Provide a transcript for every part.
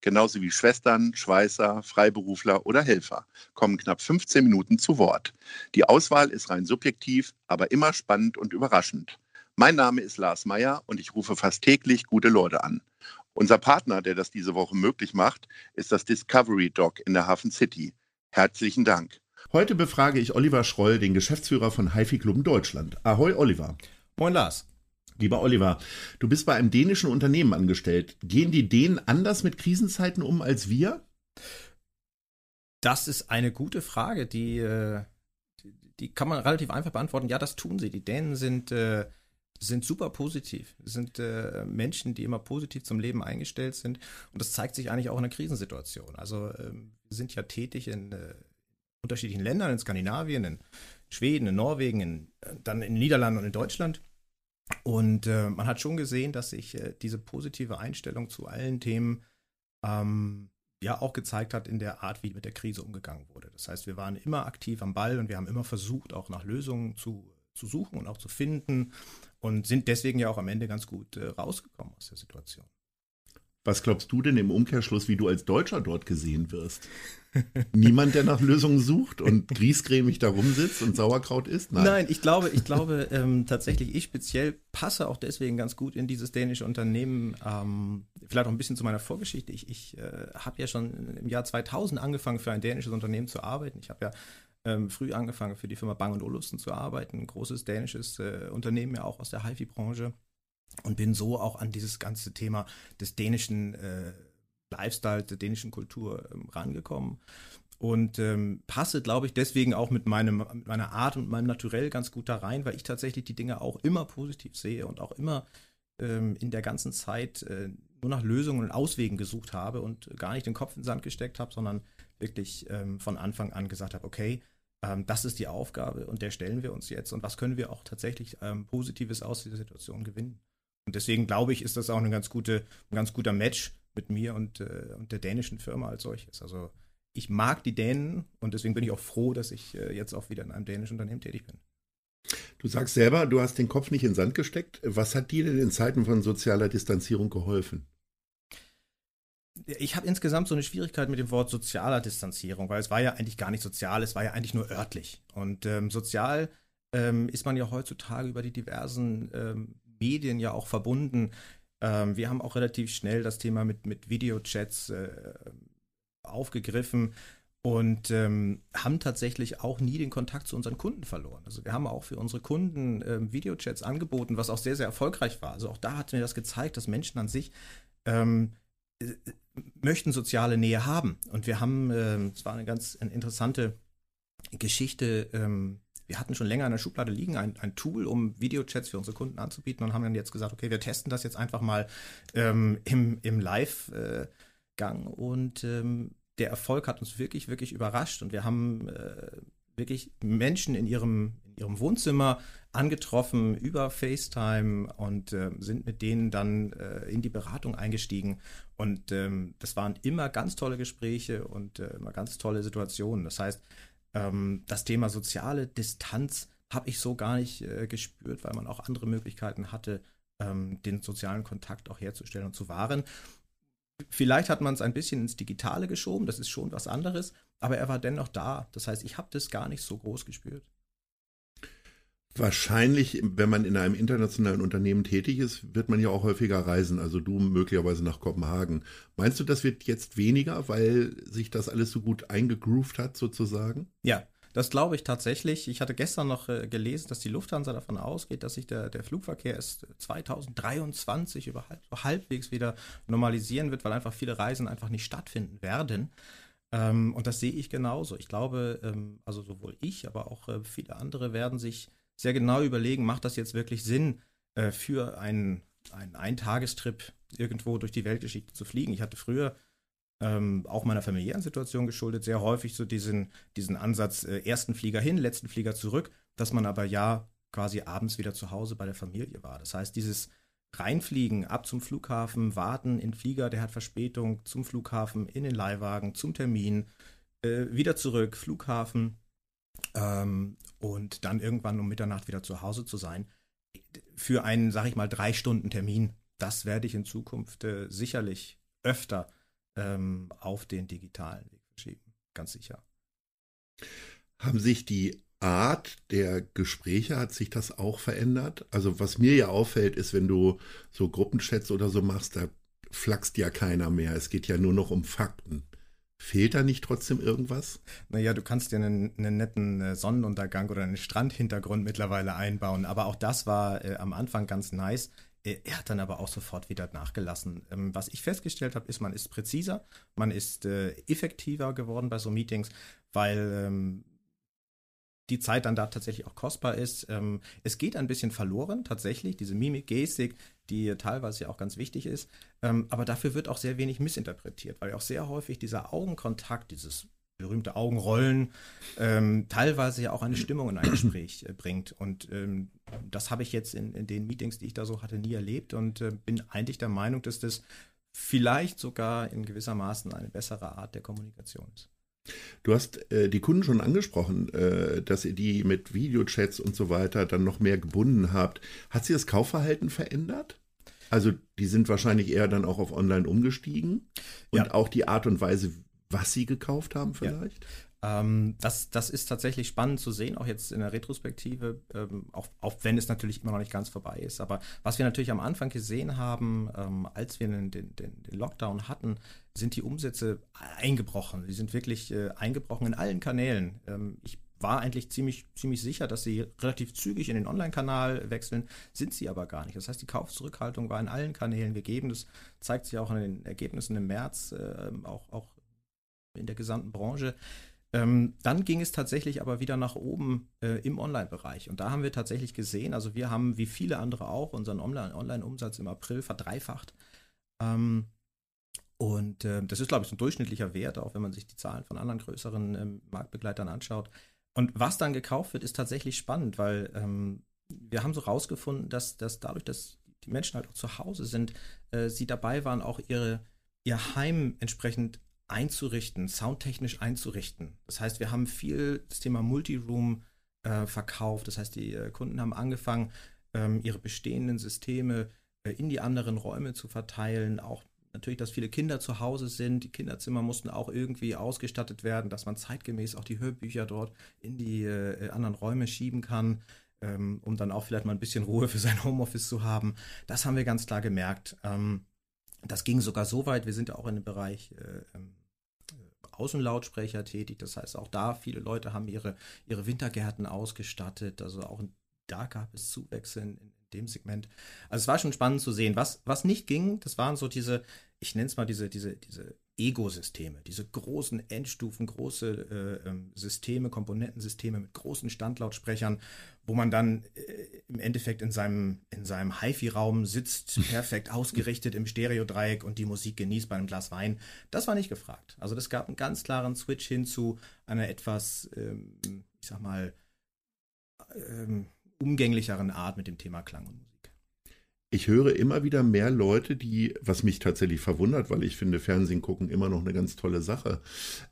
genauso wie Schwestern, Schweißer, Freiberufler oder Helfer, kommen knapp 15 Minuten zu Wort. Die Auswahl ist rein subjektiv, aber immer spannend und überraschend. Mein Name ist Lars Meyer und ich rufe fast täglich gute Leute an. Unser Partner, der das diese Woche möglich macht, ist das Discovery Dog in der Hafen City. Herzlichen Dank. Heute befrage ich Oliver Schroll, den Geschäftsführer von HiFi Club Deutschland. Ahoi, Oliver. Moin, Lars. Lieber Oliver, du bist bei einem dänischen Unternehmen angestellt. Gehen die Dänen anders mit Krisenzeiten um als wir? Das ist eine gute Frage, die, äh, die kann man relativ einfach beantworten. Ja, das tun sie. Die Dänen sind, äh, sind super positiv. Sind äh, Menschen, die immer positiv zum Leben eingestellt sind. Und das zeigt sich eigentlich auch in einer Krisensituation. Also ähm, wir sind ja tätig in unterschiedlichen Ländern, in Skandinavien, in Schweden, in Norwegen, in, dann in den Niederlanden und in Deutschland. Und äh, man hat schon gesehen, dass sich äh, diese positive Einstellung zu allen Themen ähm, ja auch gezeigt hat in der Art, wie mit der Krise umgegangen wurde. Das heißt, wir waren immer aktiv am Ball und wir haben immer versucht, auch nach Lösungen zu, zu suchen und auch zu finden und sind deswegen ja auch am Ende ganz gut äh, rausgekommen aus der Situation. Was glaubst du denn im Umkehrschluss, wie du als Deutscher dort gesehen wirst? Niemand, der nach Lösungen sucht und griesgrämig da rumsitzt und Sauerkraut isst? Nein, Nein ich glaube, ich glaube ähm, tatsächlich, ich speziell passe auch deswegen ganz gut in dieses dänische Unternehmen. Ähm, vielleicht auch ein bisschen zu meiner Vorgeschichte. Ich, ich äh, habe ja schon im Jahr 2000 angefangen, für ein dänisches Unternehmen zu arbeiten. Ich habe ja ähm, früh angefangen, für die Firma Bang Olufsen zu arbeiten. Ein großes dänisches äh, Unternehmen, ja auch aus der HiFi-Branche. Und bin so auch an dieses ganze Thema des dänischen äh, Lifestyle, der dänischen Kultur ähm, rangekommen und ähm, passe, glaube ich, deswegen auch mit, meinem, mit meiner Art und meinem Naturell ganz gut da rein, weil ich tatsächlich die Dinge auch immer positiv sehe und auch immer ähm, in der ganzen Zeit äh, nur nach Lösungen und Auswegen gesucht habe und gar nicht den Kopf in den Sand gesteckt habe, sondern wirklich ähm, von Anfang an gesagt habe, okay, ähm, das ist die Aufgabe und der stellen wir uns jetzt und was können wir auch tatsächlich ähm, Positives aus dieser Situation gewinnen. Und deswegen glaube ich, ist das auch eine ganz gute, ein ganz guter Match mit mir und, äh, und der dänischen Firma als solches. Also ich mag die Dänen und deswegen bin ich auch froh, dass ich äh, jetzt auch wieder in einem dänischen Unternehmen tätig bin. Du sagst selber, du hast den Kopf nicht in den Sand gesteckt. Was hat dir denn in Zeiten von sozialer Distanzierung geholfen? Ich habe insgesamt so eine Schwierigkeit mit dem Wort sozialer Distanzierung, weil es war ja eigentlich gar nicht sozial, es war ja eigentlich nur örtlich. Und ähm, sozial ähm, ist man ja heutzutage über die diversen ähm, Medien ja auch verbunden. Ähm, wir haben auch relativ schnell das Thema mit, mit Videochats äh, aufgegriffen und ähm, haben tatsächlich auch nie den Kontakt zu unseren Kunden verloren. Also wir haben auch für unsere Kunden ähm, Videochats angeboten, was auch sehr, sehr erfolgreich war. Also auch da hat mir das gezeigt, dass Menschen an sich ähm, äh, möchten soziale Nähe haben. Und wir haben, ähm, es war eine ganz interessante Geschichte, ähm, wir hatten schon länger in der Schublade liegen, ein, ein Tool, um Videochats für unsere Kunden anzubieten und haben dann jetzt gesagt, okay, wir testen das jetzt einfach mal ähm, im, im Live-Gang und ähm, der Erfolg hat uns wirklich, wirklich überrascht und wir haben äh, wirklich Menschen in ihrem, in ihrem Wohnzimmer angetroffen über FaceTime und äh, sind mit denen dann äh, in die Beratung eingestiegen. Und ähm, das waren immer ganz tolle Gespräche und äh, immer ganz tolle Situationen. Das heißt, ähm, das Thema soziale Distanz habe ich so gar nicht äh, gespürt, weil man auch andere Möglichkeiten hatte, ähm, den sozialen Kontakt auch herzustellen und zu wahren. Vielleicht hat man es ein bisschen ins Digitale geschoben, das ist schon was anderes, aber er war dennoch da. Das heißt, ich habe das gar nicht so groß gespürt. Wahrscheinlich, wenn man in einem internationalen Unternehmen tätig ist, wird man ja auch häufiger reisen, also du möglicherweise nach Kopenhagen. Meinst du, das wird jetzt weniger, weil sich das alles so gut eingegroovt hat, sozusagen? Ja, das glaube ich tatsächlich. Ich hatte gestern noch äh, gelesen, dass die Lufthansa davon ausgeht, dass sich der, der Flugverkehr erst 2023 überhaupt halbwegs wieder normalisieren wird, weil einfach viele Reisen einfach nicht stattfinden werden. Ähm, und das sehe ich genauso. Ich glaube, ähm, also sowohl ich, aber auch äh, viele andere werden sich sehr genau überlegen, macht das jetzt wirklich Sinn, äh, für einen, einen Eintagestrip irgendwo durch die Weltgeschichte zu fliegen. Ich hatte früher ähm, auch meiner familiären Situation geschuldet, sehr häufig so diesen, diesen Ansatz, äh, ersten Flieger hin, letzten Flieger zurück, dass man aber ja quasi abends wieder zu Hause bei der Familie war. Das heißt, dieses Reinfliegen, ab zum Flughafen, warten in Flieger, der hat Verspätung, zum Flughafen, in den Leihwagen, zum Termin, äh, wieder zurück, Flughafen ähm, und dann irgendwann um Mitternacht wieder zu Hause zu sein. Für einen, sag ich mal, drei Stunden Termin, das werde ich in Zukunft äh, sicherlich öfter ähm, auf den digitalen Weg verschieben. Ganz sicher. Haben sich die Art der Gespräche, hat sich das auch verändert? Also was mir ja auffällt, ist, wenn du so Gruppenchats oder so machst, da flaxt ja keiner mehr. Es geht ja nur noch um Fakten. Fehlt da nicht trotzdem irgendwas? Naja, du kannst dir einen, einen netten äh, Sonnenuntergang oder einen Strandhintergrund mittlerweile einbauen, aber auch das war äh, am Anfang ganz nice. Äh, er hat dann aber auch sofort wieder nachgelassen. Ähm, was ich festgestellt habe, ist, man ist präziser, man ist äh, effektiver geworden bei so Meetings, weil ähm, die Zeit dann da tatsächlich auch kostbar ist. Ähm, es geht ein bisschen verloren, tatsächlich, diese Mimik, Gestik, die teilweise ja auch ganz wichtig ist. Ähm, aber dafür wird auch sehr wenig missinterpretiert, weil auch sehr häufig dieser Augenkontakt, dieses berühmte Augenrollen, ähm, teilweise ja auch eine Stimmung in ein Gespräch äh, bringt. Und das habe ich jetzt in, in, den Meetings, die ich da so hatte, nie erlebt und äh, bin eigentlich der Meinung, dass das vielleicht sogar in gewisser Maßen eine bessere Art der Kommunikation ist. Du hast äh, die Kunden schon angesprochen, äh, dass ihr die mit Videochats und so weiter dann noch mehr gebunden habt. Hat sich das Kaufverhalten verändert? Also die sind wahrscheinlich eher dann auch auf Online umgestiegen und ja. auch die Art und Weise, was sie gekauft haben vielleicht? Ja. Ähm, das, das ist tatsächlich spannend zu sehen, auch jetzt in der Retrospektive, ähm, auch, auch wenn es natürlich immer noch nicht ganz vorbei ist. Aber was wir natürlich am Anfang gesehen haben, ähm, als wir den, den, den, Lockdown hatten, sind die Umsätze eingebrochen. Die sind wirklich äh, eingebrochen in allen Kanälen. Ähm, ich war eigentlich ziemlich, ziemlich sicher, dass sie relativ zügig in den Online-Kanal wechseln, sind sie aber gar nicht. Das heißt, die Kaufzurückhaltung war in allen Kanälen gegeben. Das zeigt sich auch in den Ergebnissen im März, äh, auch, auch in der gesamten Branche. Ähm, dann ging es tatsächlich aber wieder nach oben äh, im Online-Bereich. Und da haben wir tatsächlich gesehen, also wir haben wie viele andere auch unseren Online-Umsatz im April verdreifacht. Ähm, und äh, das ist, glaube ich, ein durchschnittlicher Wert, auch wenn man sich die Zahlen von anderen größeren ähm, Marktbegleitern anschaut. Und was dann gekauft wird, ist tatsächlich spannend, weil ähm, wir haben so rausgefunden, dass, dass dadurch, dass die Menschen halt auch zu Hause sind, äh, sie dabei waren, auch ihre, ihr Heim entsprechend einzurichten, soundtechnisch einzurichten. Das heißt, wir haben viel das Thema Multiroom äh, verkauft. Das heißt, die äh, Kunden haben angefangen, ähm, ihre bestehenden Systeme äh, in die anderen Räume zu verteilen. Auch natürlich, dass viele Kinder zu Hause sind. Die Kinderzimmer mussten auch irgendwie ausgestattet werden, dass man zeitgemäß auch die Hörbücher dort in die äh, anderen Räume schieben kann. Ähm, um dann auch vielleicht mal ein bisschen Ruhe für sein Homeoffice zu haben. Das haben wir ganz klar gemerkt. Ähm, das ging sogar so weit, wir sind ja auch in dem Bereich äh, ähm, Außenlautsprecher tätig. Das heißt, auch da viele Leute haben ihre, ihre Wintergärten ausgestattet. Also auch da gab es Zuwächse in, in dem Segment. Also es war schon spannend zu sehen. Was, was nicht ging, das waren so diese, ich nenne es mal diese, diese, diese Ego-Systeme, diese großen Endstufen, große äh, ähm, Systeme, Komponentensysteme mit großen Standlautsprechern, wo man dann äh, im Endeffekt in seinem, in seinem HiFi-Raum sitzt, perfekt ausgerichtet im Stereodreieck und die Musik genießt bei einem Glas Wein. Das war nicht gefragt. Also das gab einen ganz klaren Switch hin zu einer etwas, ähm, ich sag mal, ähm, umgänglicheren Art mit dem Thema Klang und Musik ich höre immer wieder mehr Leute, die, was mich tatsächlich verwundert, weil ich finde Fernsehen gucken immer noch eine ganz tolle Sache,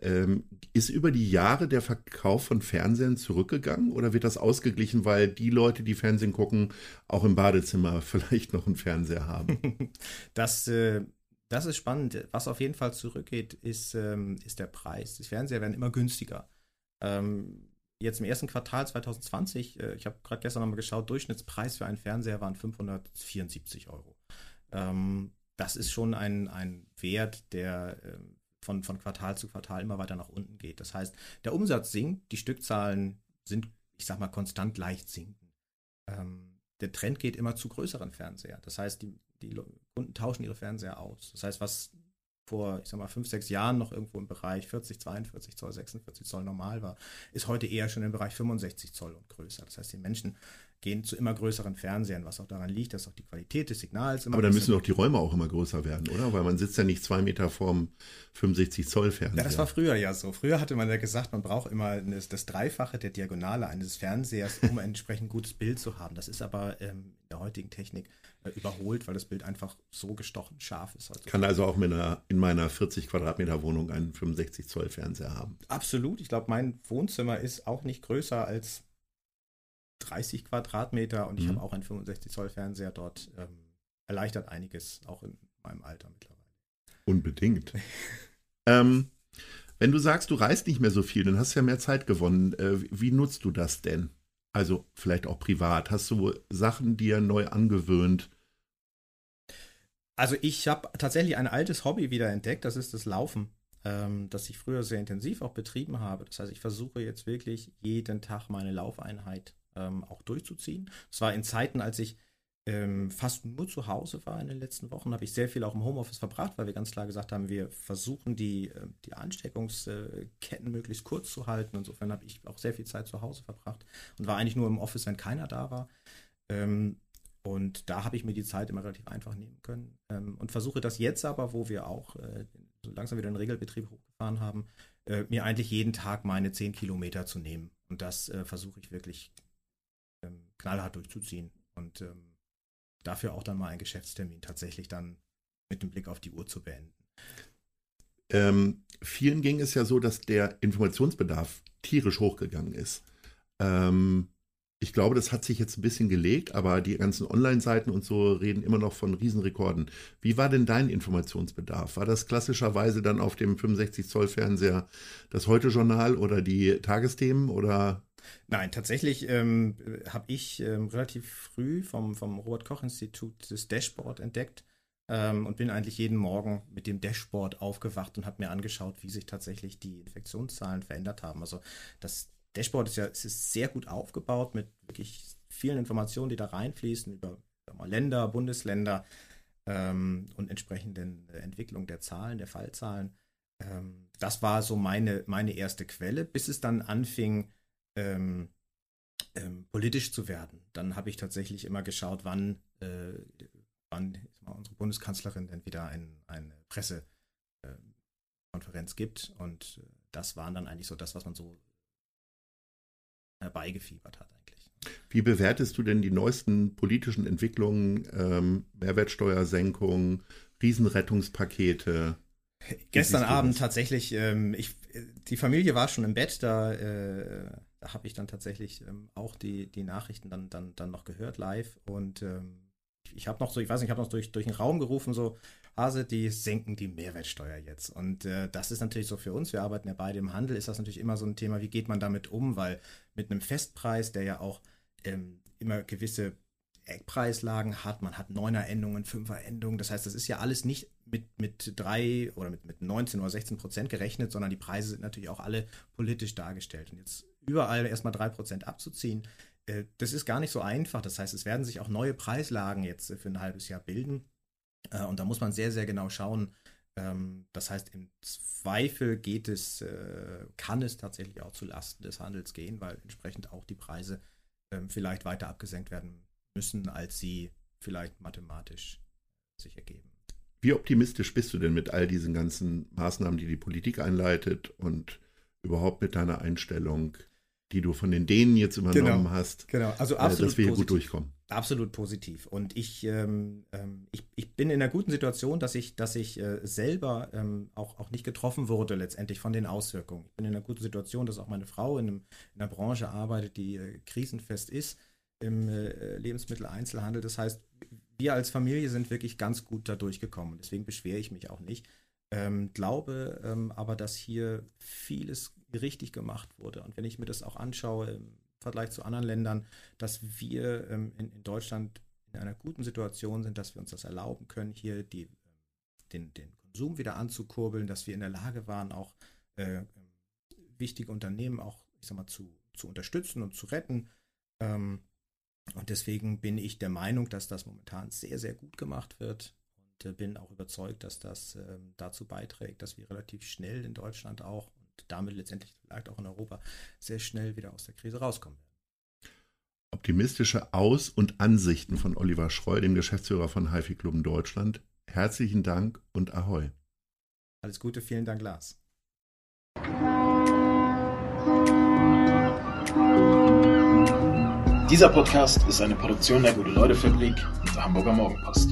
ähm, ist über die Jahre der Verkauf von Fernsehen zurückgegangen oder wird das ausgeglichen, weil die Leute, die Fernsehen gucken, auch im Badezimmer vielleicht noch einen Fernseher haben? Das, äh, das ist spannend. Was auf jeden Fall zurückgeht, ist, ähm, ist der Preis. Die Fernseher werden immer günstiger. Ähm, jetzt im ersten Quartal 2020, äh, ich habe gerade gestern nochmal geschaut, Durchschnittspreis für einen Fernseher waren 574 Euro. Ähm, das ist schon ein, ein Wert, der äh, von, von Quartal zu Quartal immer weiter nach unten geht. Das heißt, der Umsatz sinkt, die Stückzahlen sind, ich sag mal, konstant leicht sinken. Ähm, der Trend geht immer zu größeren Fernseher. Das heißt, die, die Kunden tauschen ihre Fernseher aus. Das heißt, was vor, ich sag mal, fünf, sechs Jahren noch irgendwo im Bereich 40, 42 Zoll, 46 Zoll normal war, ist heute eher schon im Bereich 65 Zoll und größer. Das heißt, die Menschen gehen zu immer größeren Fernsehern, was auch daran liegt, dass auch die Qualität des Signals immer. Aber dann müssen doch die Räume auch immer größer werden, oder? Weil man sitzt ja nicht zwei Meter vorm 65 Zoll Fernseher. Ja, das war früher ja so. Früher hatte man ja gesagt, man braucht immer das, das Dreifache der Diagonale eines Fernsehers, um ein entsprechend gutes Bild zu haben. Das ist aber ähm, in der heutigen Technik äh, überholt, weil das Bild einfach so gestochen scharf ist. Heutzutage. Kann also auch mit einer, in meiner 40 Quadratmeter Wohnung einen 65 Zoll Fernseher haben. Absolut. Ich glaube, mein Wohnzimmer ist auch nicht größer als 30 Quadratmeter und ich mhm. habe auch einen 65 Zoll Fernseher dort. Ähm, erleichtert einiges, auch in meinem Alter mittlerweile. Unbedingt. ähm, wenn du sagst, du reist nicht mehr so viel, dann hast du ja mehr Zeit gewonnen. Äh, wie nutzt du das denn? Also vielleicht auch privat. Hast du Sachen dir neu angewöhnt? Also ich habe tatsächlich ein altes Hobby wieder entdeckt, das ist das Laufen, ähm, das ich früher sehr intensiv auch betrieben habe. Das heißt, ich versuche jetzt wirklich jeden Tag meine Laufeinheit ähm, auch durchzuziehen. Es war in Zeiten, als ich ähm, fast nur zu Hause war in den letzten Wochen, habe ich sehr viel auch im Homeoffice verbracht, weil wir ganz klar gesagt haben, wir versuchen die, äh, die Ansteckungsketten möglichst kurz zu halten. Insofern habe ich auch sehr viel Zeit zu Hause verbracht und war eigentlich nur im Office, wenn keiner da war. Ähm, und da habe ich mir die Zeit immer relativ einfach nehmen können ähm, und versuche das jetzt aber, wo wir auch äh, so langsam wieder den Regelbetrieb hochgefahren haben, äh, mir eigentlich jeden Tag meine 10 Kilometer zu nehmen. Und das äh, versuche ich wirklich ähm, knallhart durchzuziehen und ähm, dafür auch dann mal einen Geschäftstermin tatsächlich dann mit dem Blick auf die Uhr zu beenden. Ähm, vielen ging es ja so, dass der Informationsbedarf tierisch hochgegangen ist. Ähm, ich glaube, das hat sich jetzt ein bisschen gelegt, aber die ganzen Online-Seiten und so reden immer noch von Riesenrekorden. Wie war denn dein Informationsbedarf? War das klassischerweise dann auf dem 65 Zoll Fernseher das Heute-Journal oder die Tagesthemen oder Nein, tatsächlich ähm, habe ich ähm, relativ früh vom, vom Robert-Koch-Institut das Dashboard entdeckt ähm, und bin eigentlich jeden Morgen mit dem Dashboard aufgewacht und habe mir angeschaut, wie sich tatsächlich die Infektionszahlen verändert haben. Also das Dashboard ist ja es ist sehr gut aufgebaut mit wirklich vielen Informationen, die da reinfließen über mal, Länder, Bundesländer ähm, und entsprechenden Entwicklung der Zahlen, der Fallzahlen. Ähm, das war so meine, meine erste Quelle, bis es dann anfing, ähm, ähm, politisch zu werden. Dann habe ich tatsächlich immer geschaut, wann, äh, wann unsere Bundeskanzlerin denn wieder ein, eine Pressekonferenz äh, gibt. Und äh, das waren dann eigentlich so das, was man so herbeigefiebert hat eigentlich. Wie bewertest du denn die neuesten politischen Entwicklungen, ähm, Mehrwertsteuersenkung, Riesenrettungspakete? Gestern Abend tatsächlich, ähm, ich, die Familie war schon im Bett, da äh, habe ich dann tatsächlich ähm, auch die, die Nachrichten dann, dann, dann noch gehört live und ähm, ich habe noch so, ich weiß nicht, ich habe noch durch, durch den Raum gerufen, so, Hase, die senken die Mehrwertsteuer jetzt. Und äh, das ist natürlich so für uns, wir arbeiten ja beide im Handel, ist das natürlich immer so ein Thema, wie geht man damit um, weil mit einem Festpreis, der ja auch ähm, immer gewisse Eckpreislagen hat, man hat Neuner-Endungen, Fünfer-Endungen, das heißt, das ist ja alles nicht mit, mit drei oder mit, mit 19 oder 16 Prozent gerechnet, sondern die Preise sind natürlich auch alle politisch dargestellt. Und jetzt überall erstmal 3% abzuziehen, äh, das ist gar nicht so einfach. Das heißt, es werden sich auch neue Preislagen jetzt für ein halbes Jahr bilden. Äh, und da muss man sehr, sehr genau schauen. Ähm, das heißt, im Zweifel geht es, äh, kann es tatsächlich auch zu Lasten des Handels gehen, weil entsprechend auch die Preise ähm, vielleicht weiter abgesenkt werden müssen, als sie vielleicht mathematisch sich ergeben. Wie optimistisch bist du denn mit all diesen ganzen Maßnahmen, die die Politik einleitet und überhaupt mit deiner Einstellung die du von den Dänen jetzt übernommen genau, hast. Genau, also absolut. dass wir hier gut durchkommen. Absolut positiv. Und ich, ähm, ähm, ich, ich bin in einer guten Situation, dass ich, dass ich äh, selber ähm, auch, auch nicht getroffen wurde letztendlich von den Auswirkungen. Ich bin in einer guten Situation, dass auch meine Frau in, einem, in einer Branche arbeitet, die äh, krisenfest ist im äh, Lebensmitteleinzelhandel. Das heißt, wir als Familie sind wirklich ganz gut da durchgekommen. Deswegen beschwere ich mich auch nicht. Ähm, glaube ähm, aber, dass hier vieles richtig gemacht wurde. Und wenn ich mir das auch anschaue im Vergleich zu anderen Ländern, dass wir ähm, in, in, Deutschland in einer guten Situation sind, dass wir uns das erlauben können, hier die, den, den Konsum wieder anzukurbeln, dass wir in der Lage waren, auch äh, wichtige Unternehmen auch, ich sag mal, zu, zu unterstützen und zu retten. Ähm, und deswegen bin ich der Meinung, dass das momentan sehr, sehr gut gemacht wird und äh, bin auch überzeugt, dass das äh, dazu beiträgt, dass wir relativ schnell in Deutschland auch und damit letztendlich vielleicht auch in Europa sehr schnell wieder aus der Krise rauskommen werden. Optimistische Aus- und Ansichten von Oliver Schreu, dem Geschäftsführer von HiFi Club in Deutschland. Herzlichen Dank und Ahoi. Alles Gute, vielen Dank, Lars. Dieser Podcast ist eine Produktion der Gute-Leute-Fabrik und der Hamburger Morgenpost.